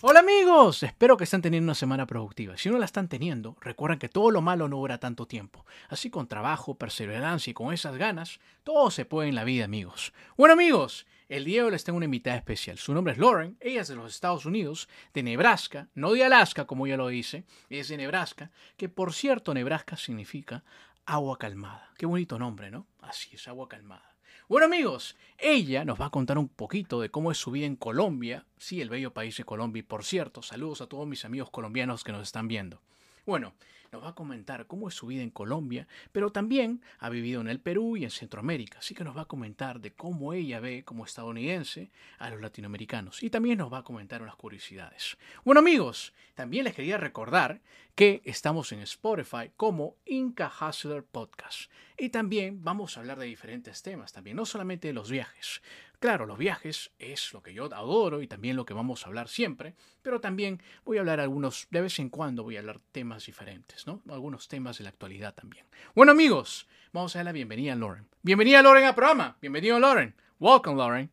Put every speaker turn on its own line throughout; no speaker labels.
Hola amigos, espero que estén teniendo una semana productiva. Si no la están teniendo, recuerden que todo lo malo no dura tanto tiempo. Así con trabajo, perseverancia y con esas ganas, todo se puede en la vida amigos. Bueno amigos, el día de hoy les tengo una invitada especial. Su nombre es Lauren, ella es de los Estados Unidos, de Nebraska, no de Alaska como ella lo dice, es de Nebraska, que por cierto Nebraska significa agua calmada. Qué bonito nombre, ¿no? Así es, agua calmada. Bueno amigos, ella nos va a contar un poquito de cómo es su vida en Colombia, sí, el bello país de Colombia, y por cierto, saludos a todos mis amigos colombianos que nos están viendo. Bueno, nos va a comentar cómo es su vida en Colombia, pero también ha vivido en el Perú y en Centroamérica, así que nos va a comentar de cómo ella ve como estadounidense a los latinoamericanos y también nos va a comentar unas curiosidades. Bueno amigos, también les quería recordar que estamos en Spotify como Inca Hustler Podcast y también vamos a hablar de diferentes temas, también no solamente de los viajes. Claro, los viajes es lo que yo adoro y también lo que vamos a hablar siempre, pero también voy a hablar algunos, de vez en cuando voy a hablar temas diferentes, ¿no? Algunos temas de la actualidad también. Bueno amigos, vamos a dar la bienvenida a Lauren. Bienvenida Lauren al programa. Bienvenido Lauren. Welcome Lauren.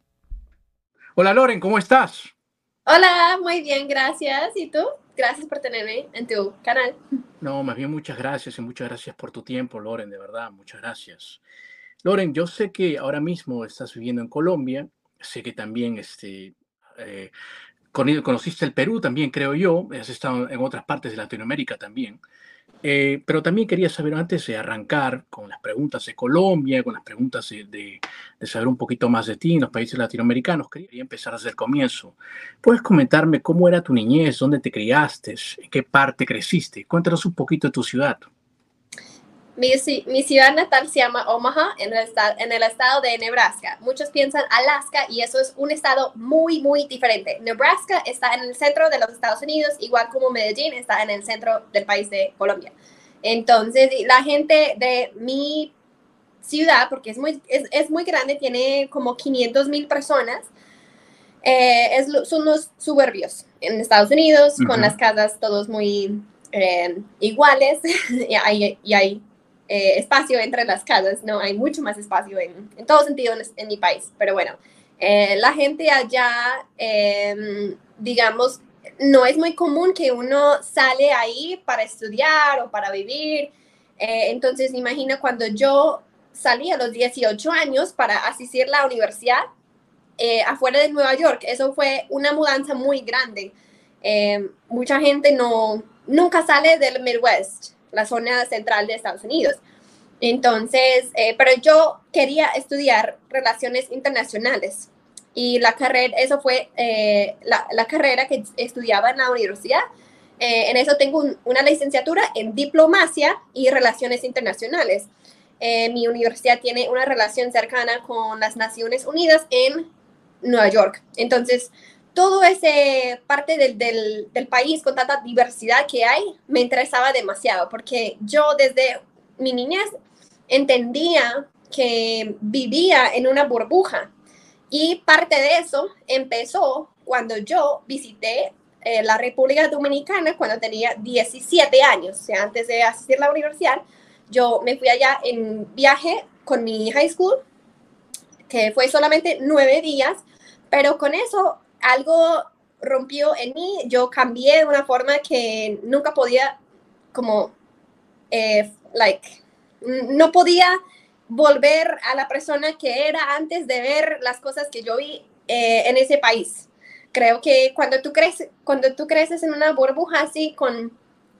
Hola Lauren, ¿cómo estás?
Hola, muy bien, gracias. ¿Y tú? Gracias por tenerme en tu canal.
No, más bien muchas gracias y muchas gracias por tu tiempo, Lauren, de verdad, muchas gracias. Loren, yo sé que ahora mismo estás viviendo en Colombia, sé que también este, eh, conociste el Perú también, creo yo, has estado en otras partes de Latinoamérica también, eh, pero también quería saber antes de arrancar con las preguntas de Colombia, con las preguntas de, de, saber un poquito más de ti en los países latinoamericanos, quería empezar desde el comienzo. ¿Puedes comentarme cómo era tu niñez, dónde te criaste, en qué parte creciste? Cuéntanos un poquito de tu ciudad.
Mi, ciudad natal se llama Omaha, en el, estado, en el estado de Nebraska. Muchos piensan Alaska y eso es un estado muy, muy diferente. Nebraska está en el centro de los Estados Unidos, igual como Medellín está en el centro del país de Colombia. Entonces, la gente de mi ciudad, porque es muy, es, muy grande, tiene como 500 mil personas, eh, es, son los suburbios en Estados Unidos, con las casas todos muy eh, iguales y hay, y hay eh, espacio entre las casas, ¿no? Hay mucho más espacio en, en todo sentido en, mi país, pero bueno, eh, la gente allá, em, digamos, no es muy común que uno sale ahí para estudiar o para vivir. Eh, entonces, imagina cuando yo salí a los 18 años para asistir a la universidad afuera de Nueva York. Eso fue una mudanza muy grande. Em, mucha gente no, nunca sale del Midwest la zona central de Estados Unidos. Entonces, eh, pero yo quería estudiar relaciones internacionales y la carrera, eso fue eh, la, carrera que estudiaba en la universidad. Eh, en eso tengo una licenciatura en diplomacia y relaciones internacionales. mi universidad tiene una relación cercana con las Naciones Unidas en Nueva York. Entonces, todo ese parte del, del, país con tanta diversidad que hay me interesaba demasiado porque yo desde mi niñez entendía que vivía en una burbuja. Y parte de eso empezó cuando yo visité eh, la República Dominicana cuando tenía 17 años, o sea, antes de asistir a la universidad, yo me fui allá en viaje con mi high school, que fue solamente nueve días, pero con eso algo rompió en mí, yo cambié de una forma que nunca podía, como, eh, like, no podía volver a la persona que era antes de ver las cosas que yo vi eh, en ese país. Creo que cuando tú, creces, cuando tú creces en una burbuja así con,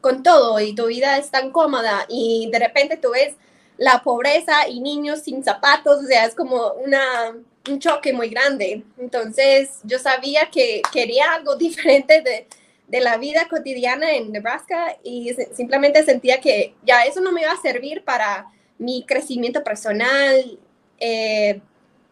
con todo y tu vida es tan cómoda y de repente tú ves la pobreza y niños sin zapatos, o sea, es como una, un choque muy grande. Entonces yo sabía que quería algo diferente de, de la vida cotidiana en Nebraska y simplemente sentía que ya eso no me iba a servir para mi crecimiento personal. Eh,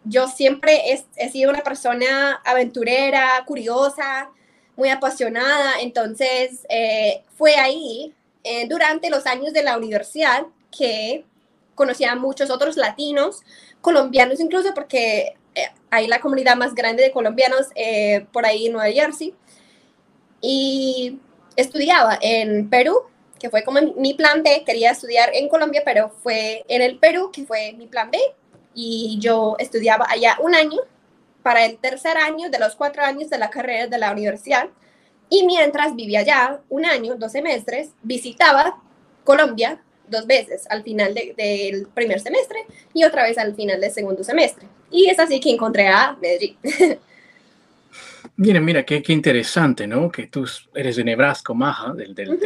yo siempre he, sido una persona aventurera, curiosa, muy apasionada. Entonces, eh, fue ahí, eh, durante los años de la universidad, que conocí a muchos otros latinos, colombianos incluso, porque hay la comunidad más grande de colombianos por ahí en Nueva Jersey. Y estudiaba en Perú, que fue como mi plan B. Quería estudiar en Colombia, pero fue en el Perú, que fue mi plan B. Y yo estudiaba allá un año para el tercer año de los cuatro años de la carrera de la universidad. Y mientras vivía allá un año, dos semestres, visitaba Colombia dos veces al final del primer semestre y otra vez al final del segundo semestre. Y es así que encontré a Medellín.
Mira, mira, qué, qué interesante, ¿no? Que tú eres de Nebraska, Maja, del, del,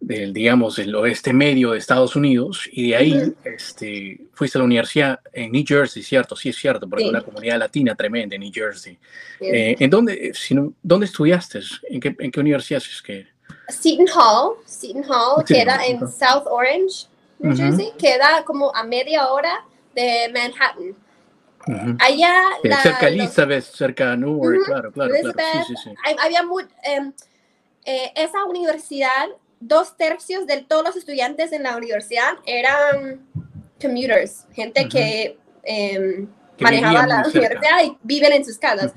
del, digamos, del oeste medio de Estados Unidos, y de ahí este, fuiste a la universidad en New Jersey, ¿cierto? Sí, es cierto, porque una comunidad latina tremenda en New Jersey. Eh, ¿En dónde, eh, si dónde estudiaste? ¿En qué, en qué universidad es que?
Seton Hall, Seton Hall, queda en South Orange, New Jersey, queda como a media hora de Manhattan. Allá.
cerca de Elizabeth, cerca de Newark, claro, claro. claro. Sí, sí, sí.
Había muy, em, eh, esa universidad dos tercios de todos los estudiantes en la universidad eran commuters, gente que, em, manejaba la universidad y viven en sus casas.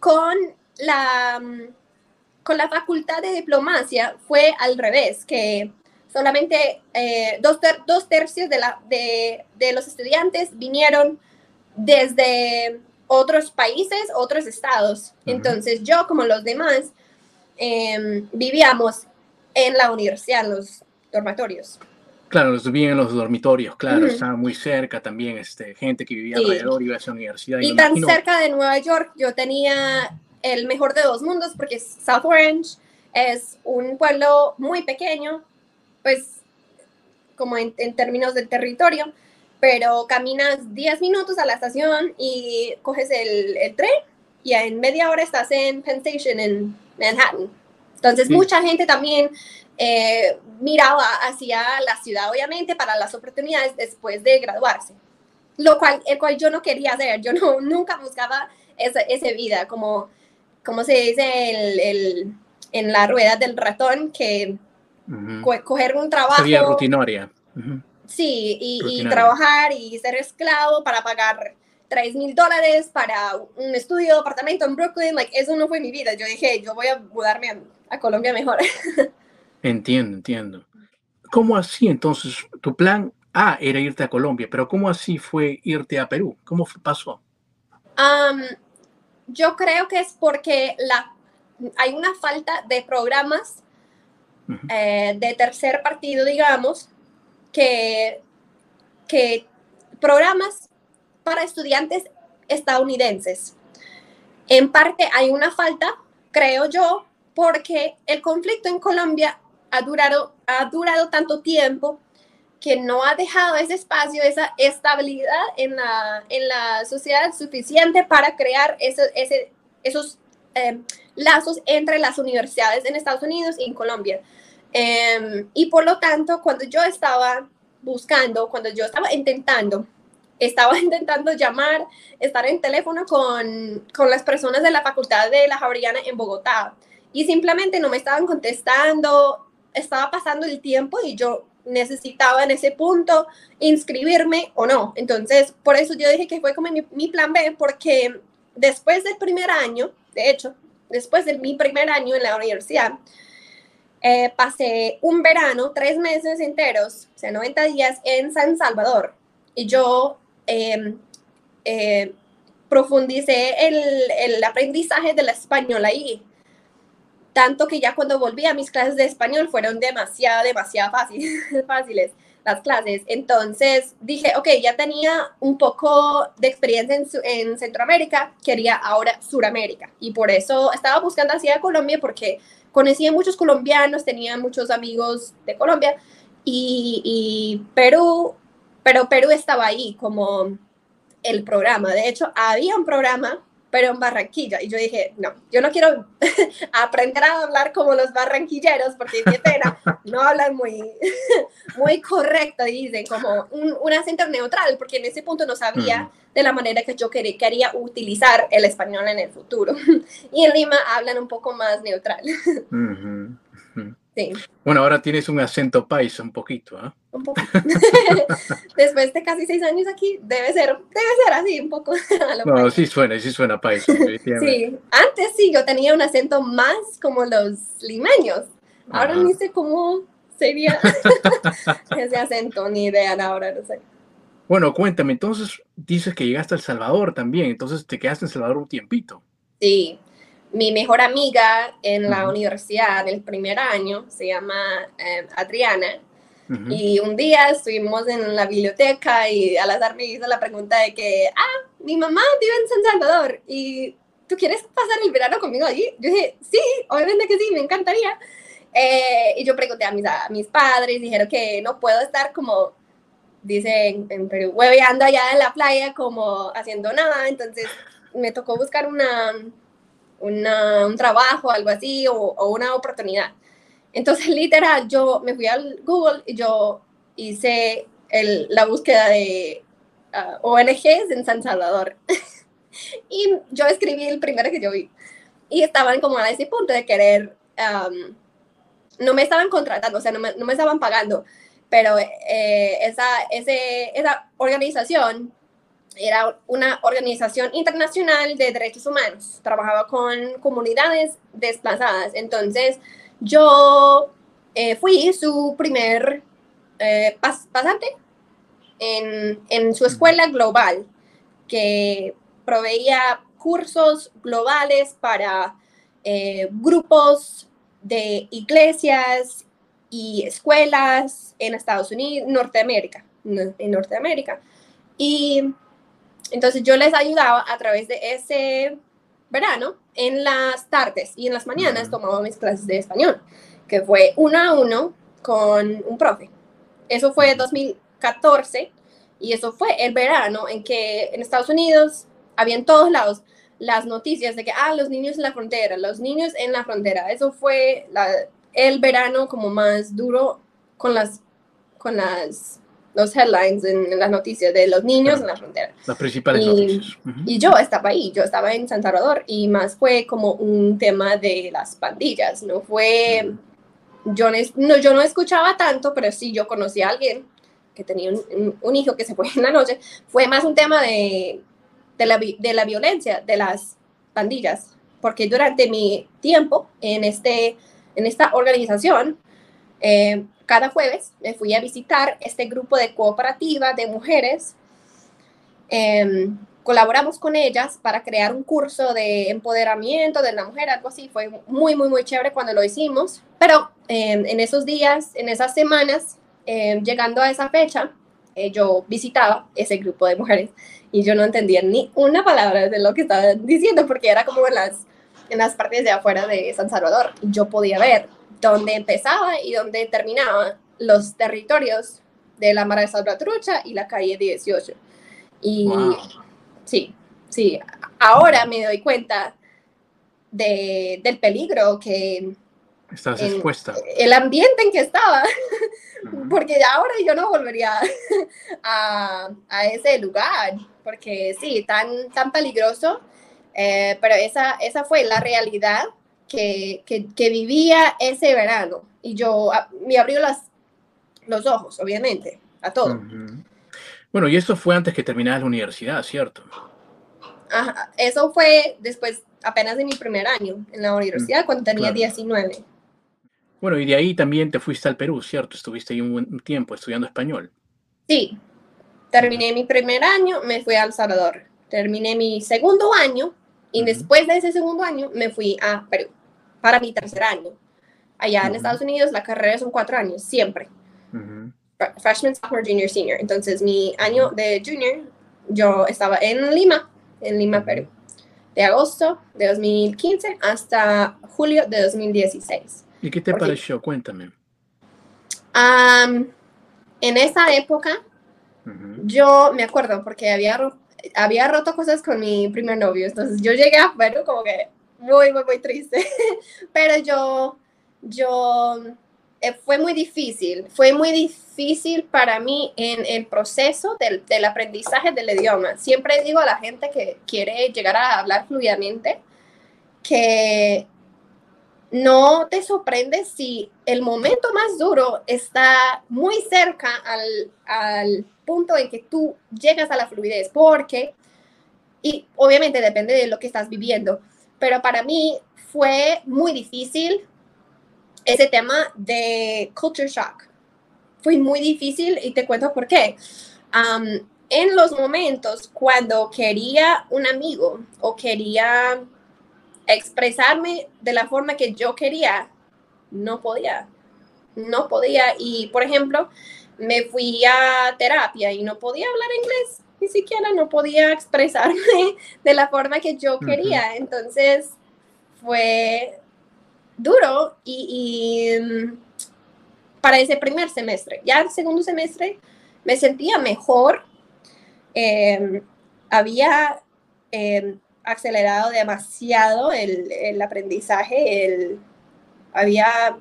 Con la con la facultad de diplomacia fue al revés, que solamente eh, dos, dos, tercios de, la, de, de, los estudiantes vinieron desde otros países, otros estados. Entonces yo, como los demás, em, vivíamos en la universidad, en los dormitorios.
Claro, los vivían en los dormitorios, claro, estaban muy cerca también, este, gente que vivía alrededor iba a esa universidad.
Y, tan cerca de Nueva York, yo tenía el mejor de dos mundos porque South Orange es un pueblo muy pequeño, pues como en, términos del territorio, pero caminas 10 minutos a la estación y coges el, el tren y en media hora estás en Penn Station en Manhattan. Entonces, mucha gente también eh, miraba hacia la ciudad, obviamente, para las oportunidades después de graduarse, lo cual, el cual yo no quería hacer, yo no, nunca buscaba esa, esa vida, como, como se dice el, el, en la rueda del ratón, que coger un trabajo...
Sería rutinaria.
Sí, y, y, trabajar y ser esclavo para pagar 3 mil dólares para un estudio, apartamento en Brooklyn, like, eso no fue mi vida. Yo dije, yo voy a mudarme a a Colombia mejor.
entiendo, entiendo. ¿Cómo así entonces? Tu plan A era irte a Colombia, pero ¿cómo así fue irte a Perú? ¿Cómo pasó?
Yo creo que es porque la, hay una falta de programas eh, de tercer partido, digamos, que, que programas para estudiantes estadounidenses. En parte hay una falta, creo yo, porque el conflicto en Colombia ha durado, ha durado tanto tiempo que no ha dejado ese espacio, esa estabilidad en la, en la sociedad suficiente para crear ese, ese, esos eh, lazos entre las universidades en Estados Unidos y en Colombia. Em, y por lo tanto, cuando yo estaba buscando, cuando yo estaba intentando, estaba intentando llamar, estar en teléfono con, con las personas de la Facultad de la Javeriana en Bogotá y simplemente no me estaban contestando, estaba pasando el tiempo y yo necesitaba en ese punto inscribirme o no. Entonces, por eso yo dije que fue como mi, plan B, porque después del primer año, de hecho, después de mi primer año en la universidad, eh, pasé un verano, tres meses enteros, o sea, 90 días en San Salvador. Y yo em, eh, profundicé el, el aprendizaje del español ahí tanto que ya cuando volví a mis clases de español fueron demasiado, demasiado fáciles, fáciles las clases. Entonces dije, ok, ya tenía un poco de experiencia en, en, Centroamérica, quería ahora Suramérica. Y por eso estaba buscando hacia Colombia porque conocía muchos colombianos, tenía muchos amigos de Colombia y, y Perú, pero Perú estaba ahí como el programa. De hecho, había un programa pero en Barranquilla. Y yo dije, no, yo no quiero aprender a hablar como los barranquilleros, porque qué pena, no hablan muy, muy correcto, dicen, como un, un, acento neutral, porque en ese punto no sabía de la manera que yo quería, quería utilizar el español en el futuro. y en Lima hablan un poco más neutral.
Sí. Bueno, ahora tienes un acento paisa un poquito, ¿ah?
Un poco. Después de casi seis años aquí, debe ser, debe ser así un poco.
no, sí suena, sí suena paisa.
sí, antes sí, yo tenía un acento más como los limeños. Ahora ni sé cómo sería ese acento, ni idea ahora, no sé.
Bueno, cuéntame, entonces dices que llegaste a El Salvador también, entonces te quedaste en El Salvador un tiempito.
Sí, mi mejor amiga en la universidad el primer año se llama eh, Adriana. Y un día estuvimos en la biblioteca y al azar me hizo la pregunta de que, ah, mi mamá vive en San Salvador y ¿tú quieres pasar el verano conmigo allí? Yo dije, sí, obviamente que sí, me encantaría. Eh, y yo pregunté a mis, a mis padres, dijeron que no puedo estar como, dicen en Perú, hueveando allá en la playa como haciendo nada, entonces me tocó buscar una un trabajo, algo así, o, una oportunidad. Entonces, literal, yo me fui al Google y yo hice el, la búsqueda de ah, ONGs en San Salvador. y yo escribí el primero que yo vi. Y estaban como a ese punto de querer, no me estaban contratando, o sea, no me, no me estaban pagando, pero eh, esa, ese, esa organización era una organización internacional de derechos humanos, trabajaba con comunidades desplazadas. Entonces, yo eh, fui su primer eh, pasante en, en, su escuela global, que proveía cursos globales para eh, grupos de iglesias y escuelas en Estados Unidos, Norteamérica, en Norteamérica. Y entonces yo les ayudaba a través de ese verano en las tardes y en las mañanas tomaba mis clases de español, que fue uno a uno con un profe. Eso fue 2014 y eso fue el verano en que en Estados Unidos había en todos lados las noticias de que, ah, los niños en la frontera, los niños en la frontera. Eso fue el verano como más duro con las, con las los headlines en, las noticias de los niños en la frontera.
Las principales
y,
noticias.
Y yo estaba ahí, yo estaba en San Salvador y más fue como un tema de las pandillas, no fue, yo, no, yo no escuchaba tanto, pero sí yo conocí a alguien que tenía un, un, hijo que se fue en la noche, fue más un tema de, de, la, de la violencia de las pandillas, porque durante mi tiempo en, este, en esta organización, eh, cada jueves me fui a visitar este grupo de cooperativa de mujeres. Em, colaboramos con ellas para crear un curso de empoderamiento de la mujer, algo así. Fue muy, muy, muy chévere cuando lo hicimos. Pero em, en esos días, en esas semanas, em, llegando a esa fecha, eh, yo visitaba ese grupo de mujeres y yo no entendía ni una palabra de lo que estaban diciendo porque era como en las, en las partes de afuera de San Salvador. Yo podía ver donde empezaba y donde terminaba los territorios de la Mara de Salvatrucha y la calle 18. Y sí, sí, ahora me doy cuenta de, del peligro que...
Estás expuesta.
El ambiente en que estaba, porque ahora yo no volvería a, a, ese lugar, porque sí, tan, tan peligroso, eh, pero esa, esa fue la realidad que, que, vivía ese verano. Y yo me abrió las, los ojos, obviamente, a todo.
Bueno, y eso fue antes que terminara la universidad, ¿cierto?
Ajá, eso fue después, apenas de mi primer año en la universidad, cuando tenía 19.
Bueno, y de ahí también te fuiste al Perú, ¿cierto? Estuviste ahí un buen tiempo estudiando español.
Sí, terminé mi primer año, me fui a El Salvador. Terminé mi segundo año y después de ese segundo año me fui a Perú para mi tercer año. Allá en Estados Unidos la carrera son cuatro años, siempre. Freshman, sophomore, junior, senior. Entonces mi año de junior, yo estaba en Lima, en Lima, Perú, de agosto de 2015 hasta julio de 2016.
¿Y qué te pareció? Cuéntame.
en esa época, yo me acuerdo porque había había roto cosas con mi primer novio, entonces yo llegué a Perú como que muy, muy, muy triste, pero yo, yo, eh, fue muy difícil, fue muy difícil para mí en el proceso del, del aprendizaje del idioma. Siempre digo a la gente que quiere llegar a hablar fluidamente que no te sorprende si el momento más duro está muy cerca al, al, punto en que tú llegas a la fluidez, porque, y obviamente depende de lo que estás viviendo, pero para mí fue muy difícil ese tema de culture shock. Fue muy difícil y te cuento por qué. En los momentos cuando quería un amigo o quería expresarme de la forma que yo quería, no podía, no podía. Y, por ejemplo, me fui a terapia y no podía hablar inglés, ni siquiera no podía expresarme de la forma que yo quería. Entonces, fue duro y, mm, para ese primer semestre. Ya el segundo semestre me sentía mejor. Em, había em, acelerado demasiado el, el aprendizaje, el, había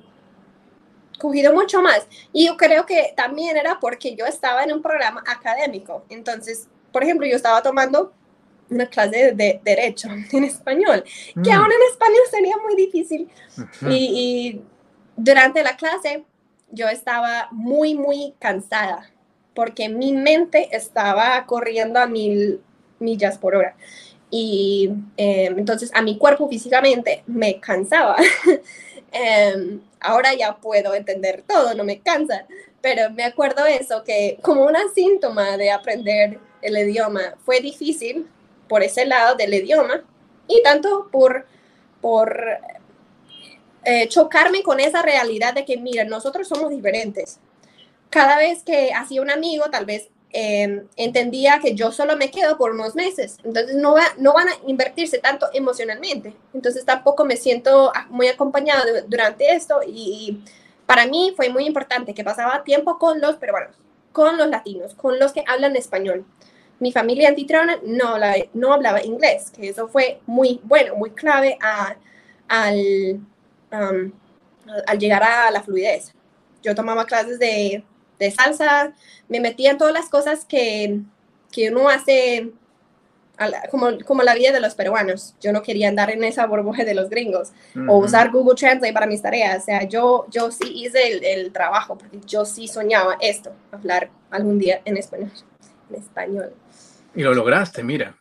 cogido mucho más. Y yo creo que también era porque yo estaba en un programa académico. Entonces, por ejemplo, yo estaba tomando una clase de, derecho en español, que mm. aún en español sería muy difícil. y, y, durante la clase yo estaba muy, muy cansada porque mi mente estaba corriendo a mil millas por hora y em, entonces a mi cuerpo físicamente me cansaba. Em, ahora ya puedo entender todo, no me cansa, pero me acuerdo eso, que como un síntoma de aprender el idioma fue difícil por ese lado del idioma y tanto por, por eh, chocarme con esa realidad de que, mira, nosotros somos diferentes. Cada vez que hacía un amigo, tal vez Em, entendía que yo solo me quedo por unos meses, entonces no, va, no van a invertirse tanto emocionalmente, entonces tampoco me siento muy acompañado durante esto y para mí fue muy importante que pasaba tiempo con los peruanos, con los latinos, con los que hablan español. Mi familia antitrona no, no hablaba inglés, que eso fue muy bueno, muy clave a, al, al llegar a la fluidez. Yo tomaba clases de de salsa, me metía en todas las cosas que, que uno hace como, como, la vida de los peruanos. Yo no quería andar en esa burbuja de los gringos o usar Google Translate para mis tareas. O sea, yo, yo sí hice el, el, trabajo porque yo sí soñaba esto, hablar algún día en español. En español.
Y lo lograste, mira.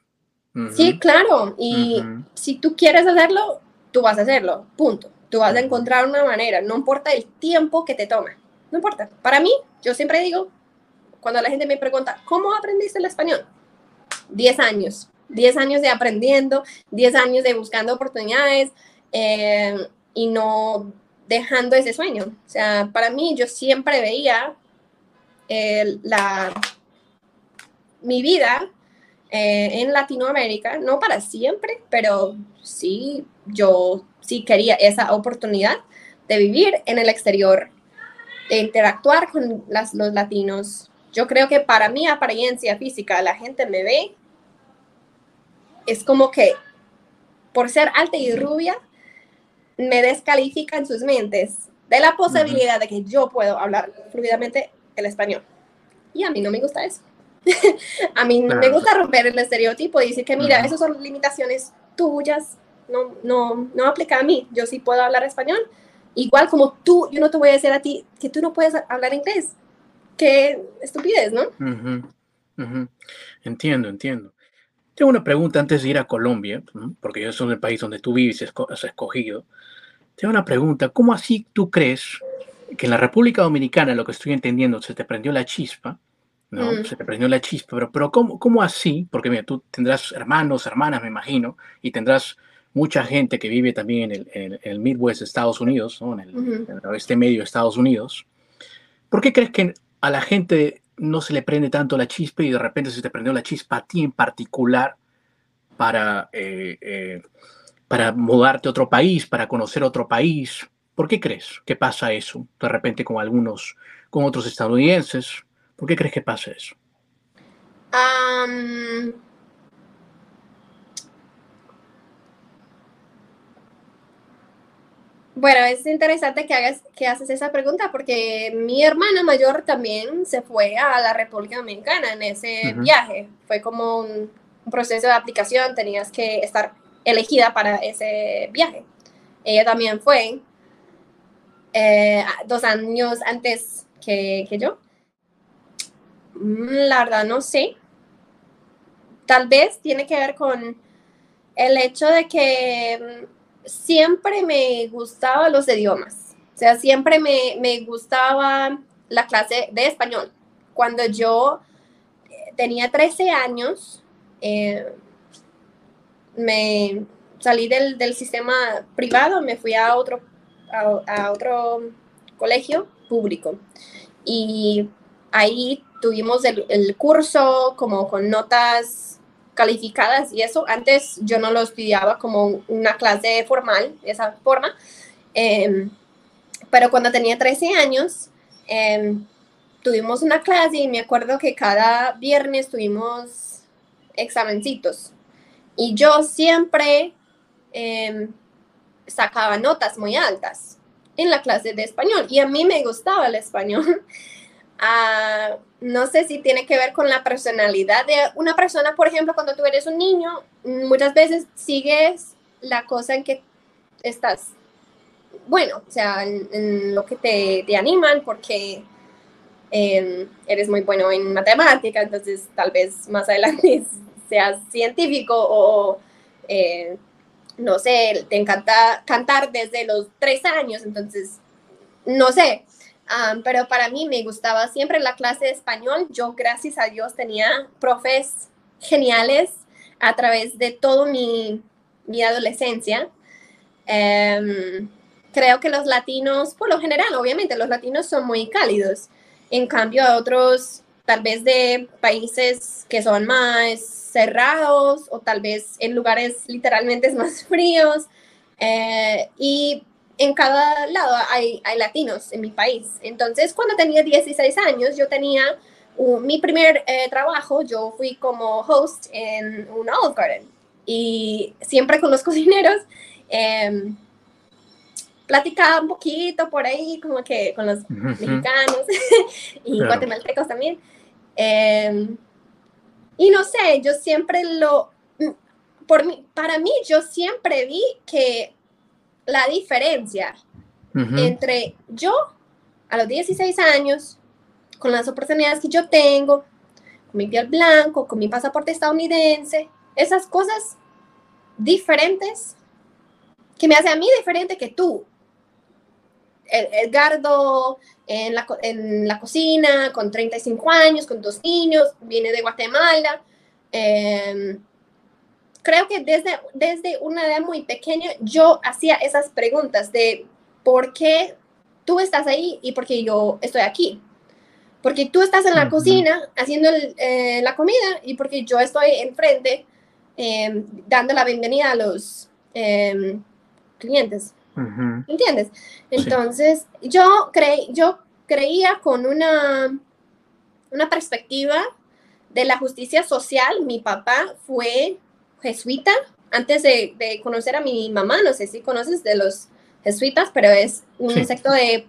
Sí, claro. Y si tú quieres hacerlo, tú vas a hacerlo. Punto. Tú vas a encontrar una manera. No importa el tiempo que te tome. No importa. Para mí, yo siempre digo, cuando la gente me pregunta, ¿cómo aprendiste el español? 10 años. 10 años de aprendiendo, 10 años de buscando oportunidades eh, y no dejando ese sueño. O sea, para mí yo siempre veía la, mi vida eh, en Latinoamérica, no para siempre, pero sí, yo sí quería esa oportunidad de vivir en el exterior de interactuar con las, los latinos. Yo creo que para mi apariencia física, la gente me ve, es como que por ser alta y rubia, me descalifica en sus mentes de la posibilidad de que yo puedo hablar fluidamente el español. Y a mí no me gusta eso. a mí no me gusta romper el estereotipo y decir que, mira, esas son limitaciones tuyas, no, no, no aplica a mí. Yo sí puedo hablar español Igual como tú, yo no te voy a decir a ti que tú no puedes hablar inglés. Qué estupidez, ¿no?
Entiendo, entiendo. Tengo una pregunta antes de ir a Colombia, porque yo soy el país donde tú vives y has escogido. Tengo una pregunta. ¿Cómo así tú crees que en la República Dominicana, lo que estoy entendiendo, se te prendió la chispa? ¿no? Mm. Se te prendió la chispa, pero, pero ¿cómo, ¿cómo así? Porque mira, tú tendrás hermanos, hermanas, me imagino, y tendrás mucha gente que vive también en el, Midwest de Estados Unidos, en, el, oeste medio de Estados Unidos. ¿Por qué crees que a la gente no se le prende tanto la chispa y de repente se te prendió la chispa a ti en particular para, eh, eh, para mudarte a otro país, para conocer otro país? ¿Por qué crees que pasa eso de repente con algunos, con otros estadounidenses? ¿Por qué crees que pasa eso?
Bueno, es interesante que hagas que haces esa pregunta porque mi hermana mayor también se fue a la República Dominicana en ese viaje. Fue como un, proceso de aplicación, tenías que estar elegida para ese viaje. Ella también fue eh, dos años antes que, que yo. Mm, la verdad no sé. Tal vez tiene que ver con el hecho de que mm, siempre me gustaban los idiomas. O sea, siempre me, me gustaba la clase de español. Cuando yo eh, tenía 13 años, eh, me salí del, del, sistema privado, me fui a otro, a, otro colegio público. Y ahí tuvimos el, el, curso como con notas calificadas y eso. Antes yo no lo estudiaba como una clase formal, de esa forma. Em, pero cuando tenía 13 años, em, tuvimos una clase y me acuerdo que cada viernes tuvimos examencitos. Y yo siempre em, sacaba notas muy altas en la clase de español. Y a mí me gustaba el español. Ah, no sé si tiene que ver con la personalidad de una persona, por ejemplo, cuando tú eres un niño, muchas veces sigues la cosa en que estás, bueno, o sea, en, lo que te, te, animan porque em, eres muy bueno en matemática, entonces tal vez más adelante seas científico o, eh, no sé, te encanta cantar desde los tres años, entonces, no sé, pero para mí me gustaba siempre la clase de español. Yo, gracias a Dios, tenía profes geniales a través de toda mi, mi adolescencia. Em, creo que los latinos, por lo general, obviamente, los latinos son muy cálidos. En cambio, a otros, tal vez de países que son más cerrados o tal vez en lugares literalmente más fríos. Eh, y en cada lado hay, hay, latinos en mi país. Entonces, cuando tenía 16 años, yo tenía mi primer eh, trabajo, yo fui como host en un Olive Garden y siempre con los cocineros eh, platicaba un poquito por ahí, como que con los mexicanos y guatemaltecos también. Em, y no sé, yo siempre lo, por mí, para mí, yo siempre vi que la diferencia entre yo a los 16 años, con las oportunidades que yo tengo, con mi piel blanco, con mi pasaporte estadounidense, esas cosas diferentes que me hace a mí diferente que tú. Edgardo en la, en la cocina, con 35 años, con dos niños, viene de Guatemala. Eh, creo que desde, desde una edad muy pequeña yo hacía esas preguntas de por qué tú estás ahí y por qué yo estoy aquí. Porque tú estás en la cocina haciendo eh, la comida y porque yo estoy enfrente em, dando la bienvenida a los em, clientes. ¿Entiendes? Entonces, yo, creí, yo creía con una, una perspectiva de la justicia social. Mi papá fue jesuita. Antes de, conocer a mi mamá, no sé si conoces de los jesuitas, pero es un secto de,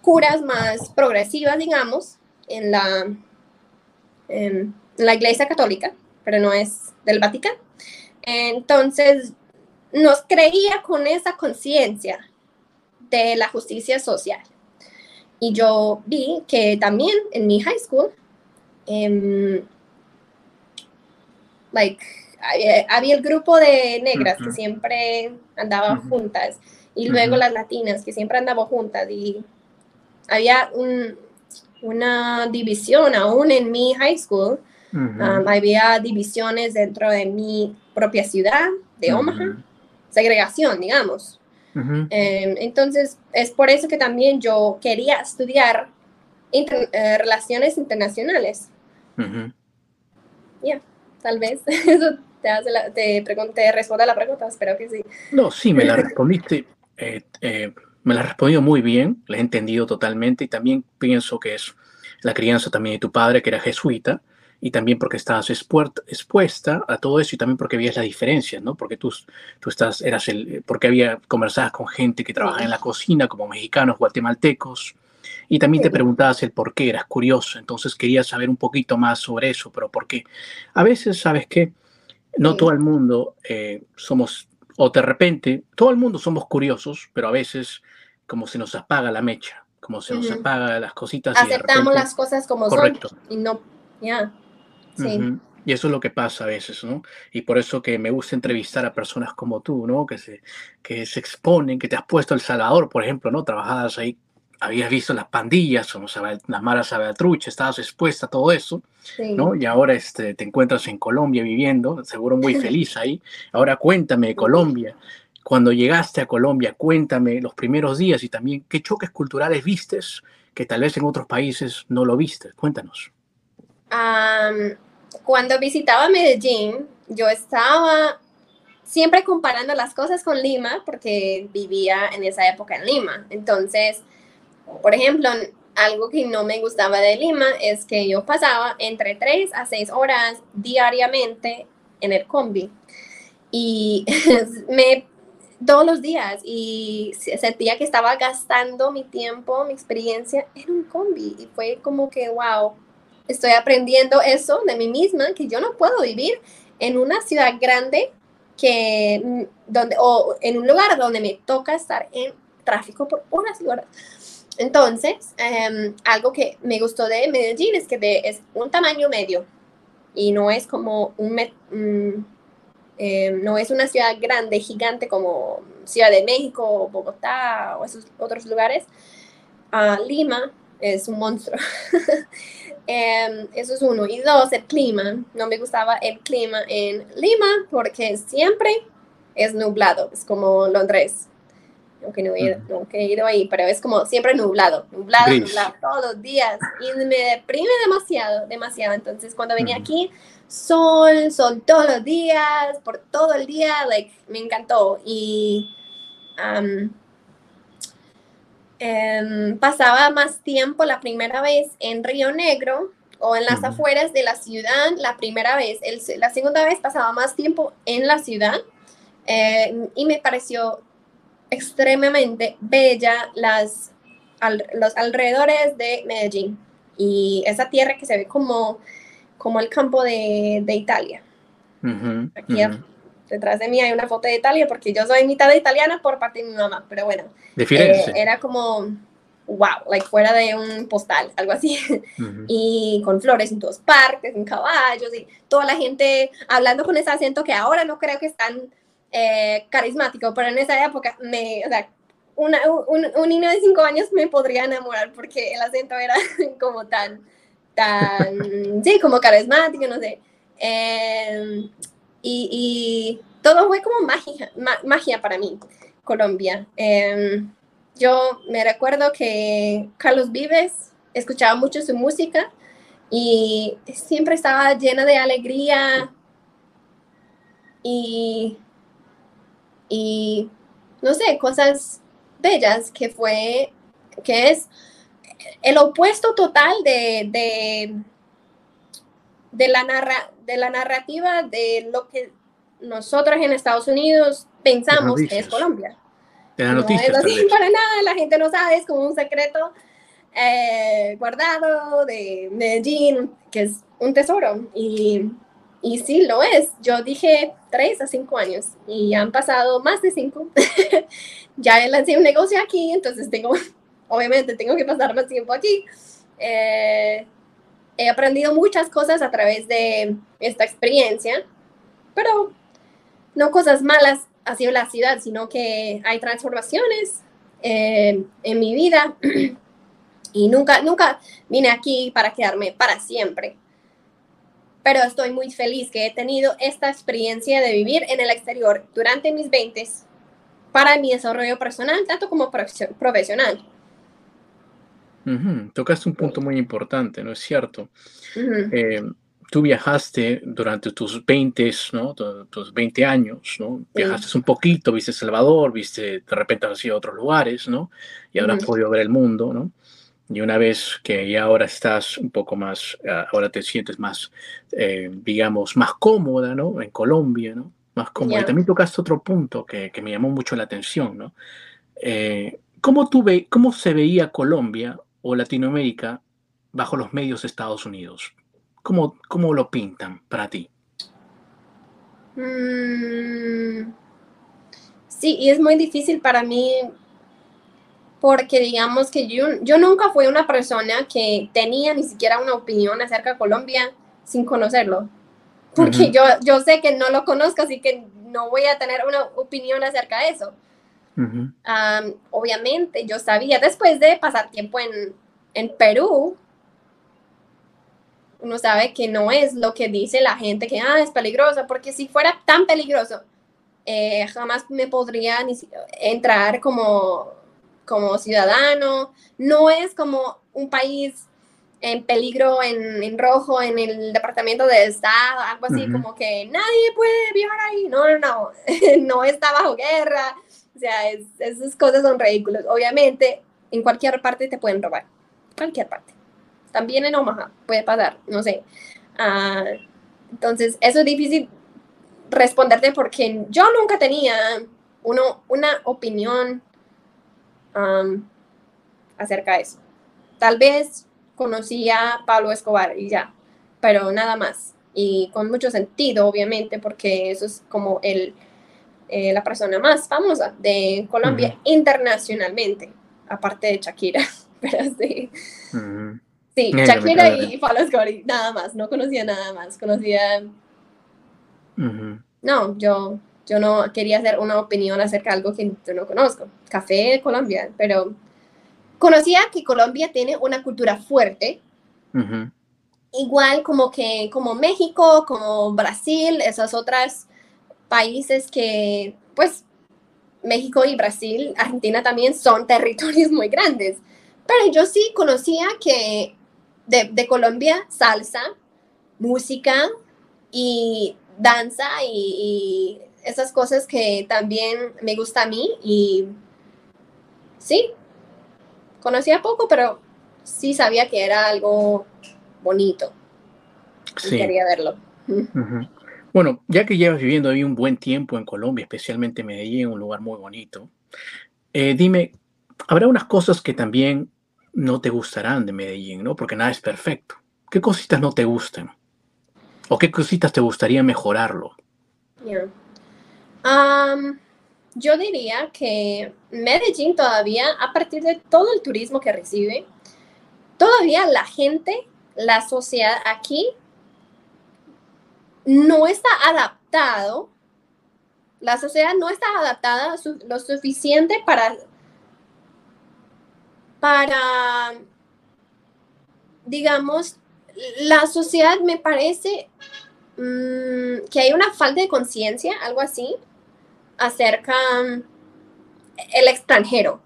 curas más progresivas, digamos, en la, en la Iglesia Católica, pero no es del Vaticano. Entonces, nos creía con esa conciencia de la justicia social. Y yo vi que también en mi high school, em, like, había el grupo de negras que siempre andaban juntas y luego las latinas que siempre andaban juntas y había un, una división aún en mi high school. Um, había divisiones dentro de mi propia ciudad de Omaha, segregación, digamos. Em, entonces, es por eso que también yo quería estudiar eh, relaciones internacionales. Ya tal vez. Eso te, hace la, te, te responde a la pregunta, espero que sí.
No, sí, me la respondiste. Eh, eh, me la has respondido muy bien, la he entendido totalmente y también pienso que es la crianza también de tu padre, que era jesuita, y también porque estabas expuesta a todo eso y también porque veías las diferencias, ¿no? Porque tú, tú estás, eras el, porque había conversado con gente que trabajaba en la cocina, como mexicanos, guatemaltecos, y también te preguntabas el por qué, eras curioso, entonces querías saber un poquito más sobre eso, pero por qué. A veces, ¿sabes qué? No todo el mundo eh, somos, o de repente, todo el mundo somos curiosos, pero a veces como se nos apaga la mecha, como se nos apaga las cositas.
Aceptamos las cosas como correcto. son y no, ya.
Y eso es lo que pasa a veces, ¿no? Y por eso que me gusta entrevistar a personas como tú, ¿no? Que se, que se exponen, que te has puesto El Salvador, por ejemplo, ¿no? Trabajadas ahí, habías visto las pandillas, o las malas trucha, estabas expuesta a todo eso, ¿no? Y ahora este, te encuentras en Colombia viviendo, seguro muy feliz ahí. Ahora cuéntame de Colombia. Cuando llegaste a Colombia, cuéntame los primeros días y también qué choques culturales vistes que tal vez en otros países no lo viste. Cuéntanos
cuando visitaba Medellín, yo estaba siempre comparando las cosas con Lima porque vivía en esa época en Lima. Entonces, por ejemplo, algo que no me gustaba de Lima es que yo pasaba entre 3 a 6 horas diariamente en el combi. Y me todos los días y sentía que estaba gastando mi tiempo, mi experiencia en un combi y fue como que wow, estoy aprendiendo eso de mí misma, que yo no puedo vivir en una ciudad grande que, mm, donde, o en un lugar donde me toca estar en tráfico por horas y horas. Entonces, em, algo que me gustó de Medellín es que es un tamaño medio y no es como un... Mm, em, no es una ciudad grande, gigante como Ciudad de México, Bogotá o esos otros lugares. Ah, Lima es un monstruo. Em, eso es uno. Y dos, el clima. No me gustaba el clima en Lima porque siempre es nublado. Es como Londres. Aunque no, he, ido ahí, pero es como siempre nublado, nublado, nublado, todos los días. Y me deprime demasiado, demasiado. Entonces, cuando venía aquí, sol, sol todos los días, por todo el día, like, me encantó. Y Em, pasaba más tiempo la primera vez en Río Negro o en las afueras de la ciudad la primera vez. la segunda vez pasaba más tiempo en la ciudad em, y me pareció extremadamente bella las, los alrededores de Medellín y esa tierra que se ve como, como el campo de, Italia. Aquí detrás de mí hay una foto de Italia porque yo soy mitad italiana por parte de mi mamá, pero bueno, eh, era como, wow, like fuera de un postal, algo así, y con flores en todos partes, en caballos, y toda la gente hablando con ese acento que ahora no creo que es tan eh, carismático, pero en esa época me, o sea, una, un, niño de cinco años me podría enamorar porque el acento era como tan, tan, sí, como carismático, no sé. Eh, y, todo fue como magia, magia para mí, Colombia. Em, yo me recuerdo que Carlos Vives escuchaba mucho su música y siempre estaba llena de alegría y, y no sé, cosas bellas que fue, que es el opuesto total de, de, de la narra, de la narrativa de lo que nosotros en Estados Unidos pensamos que es Colombia.
De la noticia,
no es así para nada, la gente no sabe, es como un secreto eh, guardado de Medellín, que es un tesoro. Y, y sí, lo es. Yo dije tres a cinco años y han pasado más de cinco. ya lancé un negocio aquí, entonces tengo, obviamente tengo que pasar más tiempo aquí. Eh, he aprendido muchas cosas a través de esta experiencia, pero no cosas malas ha sido la ciudad, sino que hay transformaciones eh, en mi vida y nunca, nunca vine aquí para quedarme para siempre. Pero estoy muy feliz que he tenido esta experiencia de vivir en el exterior durante mis 20 para mi desarrollo personal, tanto como profesional.
Tocaste un punto muy importante, ¿no es cierto? Eh, tú viajaste durante tus 20, ¿no? Tus 20 años, ¿no? Viajaste un poquito, viste Salvador, viste, de repente has ido a otros lugares, ¿no? Y ahora has podido ver el mundo, ¿no? Y una vez que ya ahora estás un poco más, ah, ahora te sientes más, eh, digamos, más cómoda, ¿no? En Colombia, ¿no? Más cómoda. Y también tocaste otro punto que, que, me llamó mucho la atención, ¿no? Eh, ¿cómo, tú ve, ¿Cómo se veía Colombia o Latinoamérica bajo los medios de Estados Unidos? ¿Cómo, cómo lo pintan para ti?
Mm, sí, y es muy difícil para mí porque digamos que yo, yo nunca fui una persona que tenía ni siquiera una opinión acerca de Colombia sin conocerlo. Porque yo, yo sé que no lo conozco, así que no voy a tener una opinión acerca de eso. obviamente, yo sabía, después de pasar tiempo en, en Perú, uno sabe que no es lo que dice la gente, que ah, es peligroso, porque si fuera tan peligroso, eh, jamás me podría ni entrar como como ciudadano, no es como un país en peligro, en, rojo, en el departamento de Estado, algo así, como que nadie puede viajar ahí. No, no, no, no está bajo guerra. O sea, esas cosas son ridículas. Obviamente, en cualquier parte te pueden robar. Cualquier parte. También en Omaha puede pasar, no sé. Ah, entonces, eso es difícil responderte porque yo nunca tenía uno, una opinión acerca de eso. Tal vez conocía a Pablo Escobar y ya, pero nada más. Y con mucho sentido, obviamente, porque eso es como el, eh, la persona más famosa de Colombia internacionalmente, aparte de Shakira. pero sí. Sí, Shakira y Pablo Escobar, nada más, no conocía nada más, conocía... No, yo yo no quería hacer una opinión acerca de algo que yo no conozco. Café de Colombia, pero conocía que Colombia tiene una cultura fuerte. Igual como que como México, como Brasil, esos otros países que, pues, México y Brasil, Argentina también son territorios muy grandes. Pero yo sí conocía que de, de Colombia salsa, música y danza y esas cosas que también me gusta a mí y sí, conocía poco, pero sí sabía que era algo bonito. Sí. quería verlo.
Bueno, ya que llevas viviendo ahí un buen tiempo en Colombia, especialmente en Medellín, un lugar muy bonito, eh, dime, habrá unas cosas que también no te gustarán de Medellín, ¿no? Porque nada es perfecto. ¿Qué cositas no te gustan? ¿O qué cositas te gustaría mejorarlo?
Yo diría que Medellín todavía, a partir de todo el turismo que recibe, todavía la gente, la sociedad aquí no está adaptado, la sociedad no está adaptada lo suficiente para, para, digamos, la sociedad me parece mm, que hay una falta de conciencia, algo así, acerca el extranjero.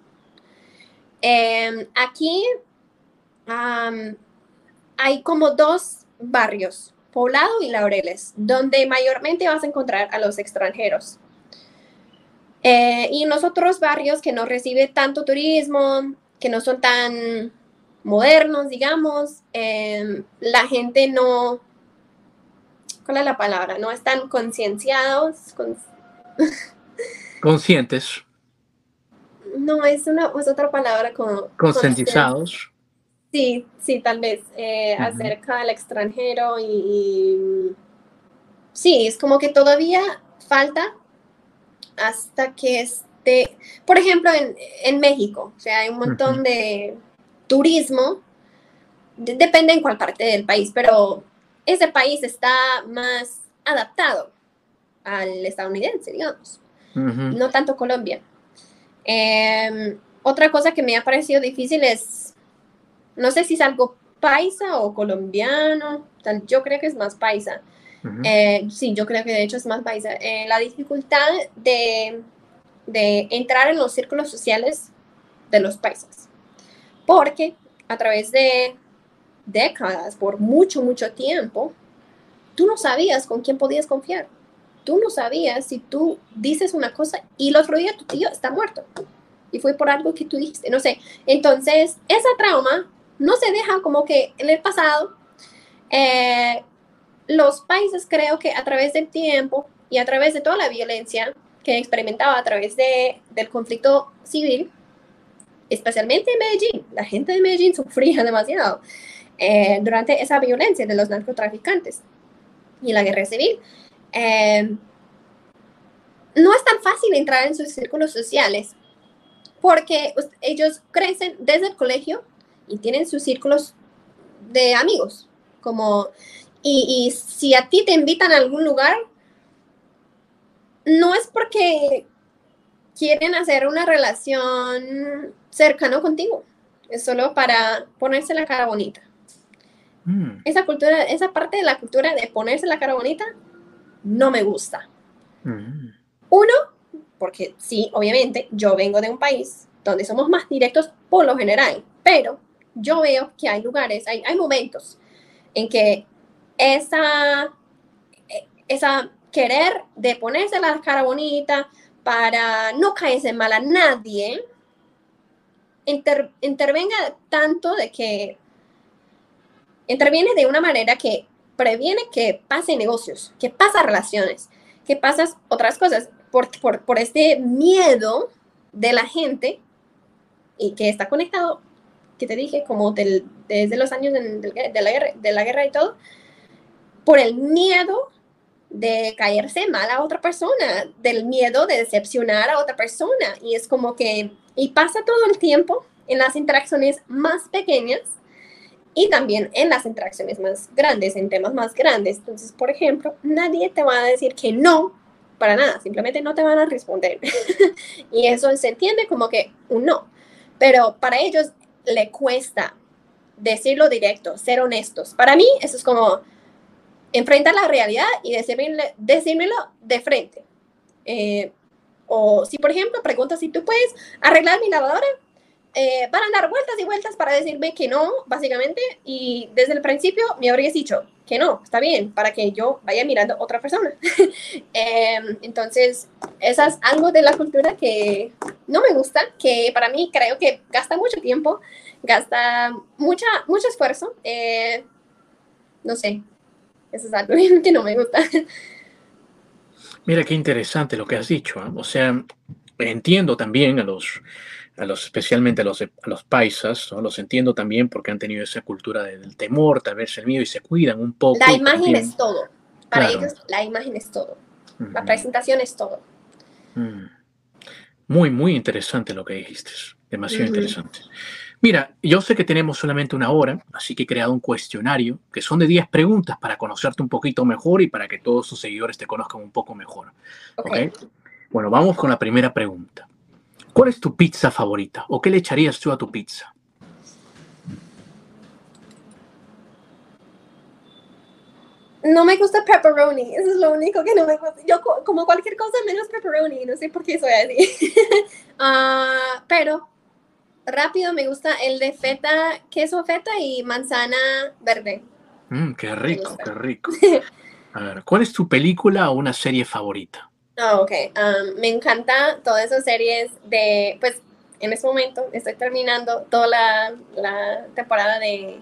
Em, aquí hay como dos barrios, Poblado y Laureles, donde mayormente vas a encontrar a los extranjeros. Eh, y en los otros barrios que no recibe tanto turismo, que no son tan modernos, digamos, em, la gente no, ¿cuál es la palabra? No están concienciados.
Conscientes.
No, es, una, es otra palabra como...
Concientizados.
Sí, sí, tal vez, eh, acerca del extranjero y, Sí, es como que todavía falta hasta que esté... Por ejemplo, en, México, o sea, hay un montón de turismo, depende en cuál parte del país, pero ese país está más adaptado al estadounidense, digamos no tanto Colombia. Em, otra cosa que me ha parecido difícil es, no sé si es algo paisa o colombiano, tal, yo creo que es más paisa. Eh, sí, yo creo que de hecho es más paisa. Eh, la dificultad de, de entrar en los círculos sociales de los paisas. Porque a través de décadas, por mucho, mucho tiempo, tú no sabías con quién podías confiar tú no sabías si tú dices una cosa y el otro día tu tío está muerto. Y fue por algo que tú dijiste, no sé. Entonces, esa trauma no se deja como que en el pasado, eh, los países creo que a través del tiempo y a través de toda la violencia que experimentaba a través de, del conflicto civil, especialmente en Medellín, la gente de Medellín sufría demasiado eh, durante esa violencia de los narcotraficantes y la guerra civil. Eh, no es tan fácil entrar en sus círculos sociales porque ellos crecen desde el colegio y tienen sus círculos de amigos, como, y, y si a ti te invitan a algún lugar, no es porque quieren hacer una relación cercana contigo, es solo para ponerse la cara bonita. Mm. Esa cultura, esa parte de la cultura de ponerse la cara bonita, no me gusta. Mm. Uno, porque sí, obviamente, yo vengo de un país donde somos más directos por lo general, pero yo veo que hay lugares, hay, hay momentos en que esa, esa querer de ponerse la cara bonita para no caerse mal a nadie, intervenga tanto de que interviene de una manera que previene que pase negocios, que pasa relaciones, que pasas otras cosas por, por, este miedo de la gente y que está conectado, que te dije, como desde los años de, la guerra, de la guerra y todo, por el miedo de caerse mal a otra persona, del miedo de decepcionar a otra persona. Y es como que, y pasa todo el tiempo en las interacciones más pequeñas y también en las interacciones más grandes, en temas más grandes. Entonces, por ejemplo, nadie te va a decir que no para nada, simplemente no te van a responder. y eso se entiende como que un no. Pero para ellos le cuesta decirlo directo, ser honestos. Para mí eso es como enfrentar la realidad y decírmelo de frente. Eh, o si, por ejemplo, preguntas si tú puedes arreglar mi lavadora, eh, van a dar vueltas y vueltas para decirme que no, básicamente, y desde el principio me habrías dicho que no, está bien, para que yo vaya mirando a otra persona. Em, entonces, eso es algo de la cultura que no me gusta, que para mí creo que gasta mucho tiempo, gasta mucha, mucho esfuerzo. Eh, no sé, eso es algo que no me gusta.
Mira qué interesante lo que has dicho. ¿eh? O sea, entiendo también a los a los, especialmente a los, a los paisas, ¿no? los entiendo también porque han tenido esa cultura del temor, tal vez el miedo y se cuidan un poco.
La imagen es todo. Para ellos la imagen es todo. La presentación es todo.
Mm. Muy, muy interesante lo que dijiste. Demasiado interesante. Mira, yo sé que tenemos solamente una hora, así que he creado un cuestionario que son de 10 preguntas para conocerte un poquito mejor y para que todos tus seguidores te conozcan un poco mejor. Okay. Bueno, vamos con la primera pregunta. ¿Cuál es tu pizza favorita? ¿O qué le echarías tú a tu pizza?
No me gusta pepperoni, eso es lo único que no me gusta. Yo como cualquier cosa menos pepperoni, no sé por qué soy así. uh, pero rápido me gusta el de feta, queso feta y manzana verde.
Mm, qué rico, qué rico. A ver, ¿cuál es tu película o una serie favorita?
Ah, ok. Um, me encanta todas esas series de, pues, en este momento estoy terminando toda la, la temporada de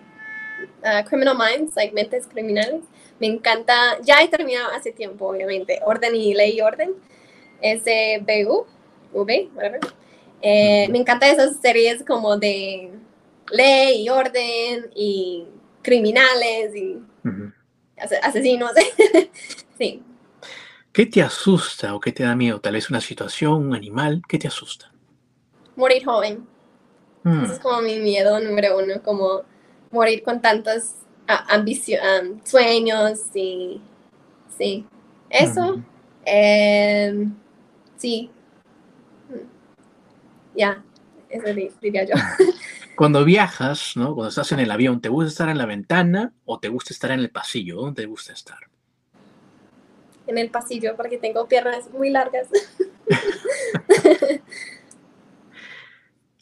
uh, Criminal Minds, like Mentes Criminales. Me encanta, ya he terminado hace tiempo, obviamente, Orden y Ley y Orden. Es de BU, V, whatever. Eh, me encantan esas series como de ley y orden y criminales y asesinos. sí,
¿Qué te asusta o qué te da miedo? Tal vez una situación, un animal, ¿qué te asusta?
Morir joven. Mm. Ese es como mi miedo número uno, como morir con tantos uh, sueños y sí. Eso, mm. em, sí. Mm. Ya, eso diría yo.
Cuando viajas, ¿no? Cuando estás en el avión, ¿te gusta estar en la ventana o te gusta estar en el pasillo? ¿Dónde te gusta estar?
En el pasillo porque tengo piernas muy largas.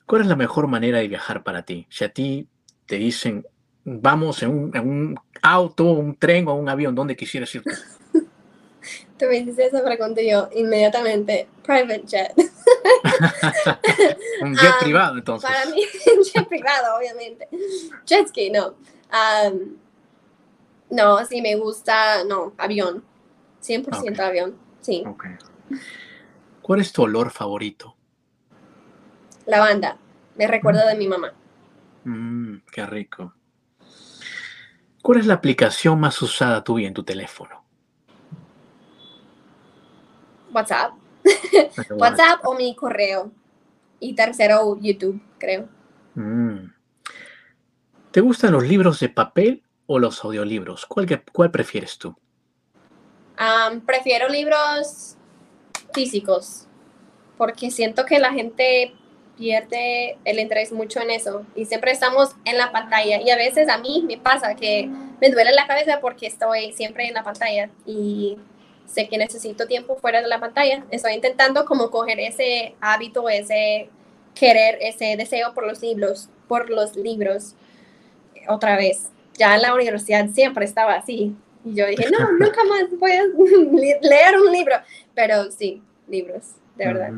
¿Cuál es la mejor manera de viajar para ti? Si a ti te dicen, vamos en un, auto, un tren o un avión, ¿dónde quisieras ir
Tú me hiciste esa pregunta y yo inmediatamente, private jet.
Un jet
Um,
privado, entonces.
Para mí, jet privado, obviamente. Jet ski, no. Um, no, sí me gusta, no, avión. 100%
Ok.
avión, sí.
¿Cuál es tu olor favorito?
Lavanda, me recuerda de mi mamá.
Mm, qué rico. ¿Cuál es la aplicación más usada tuya en tu teléfono?
WhatsApp, WhatsApp o mi correo. Y tercero, YouTube, creo.
Mm. ¿Te gustan los libros de papel o los audiolibros? ¿Cuál, cuál prefieres tú?
Prefiero libros físicos porque siento que la gente pierde el interés mucho en eso y siempre estamos en la pantalla y a veces a mí me pasa que me duele la cabeza porque estoy siempre en la pantalla y sé que necesito tiempo fuera de la pantalla. Estoy intentando como coger ese hábito, ese querer, ese deseo por los libros, por los libros otra vez. Ya en la universidad siempre estaba así, y yo dije, no, nunca más voy a leer un libro. Pero sí, libros, de verdad.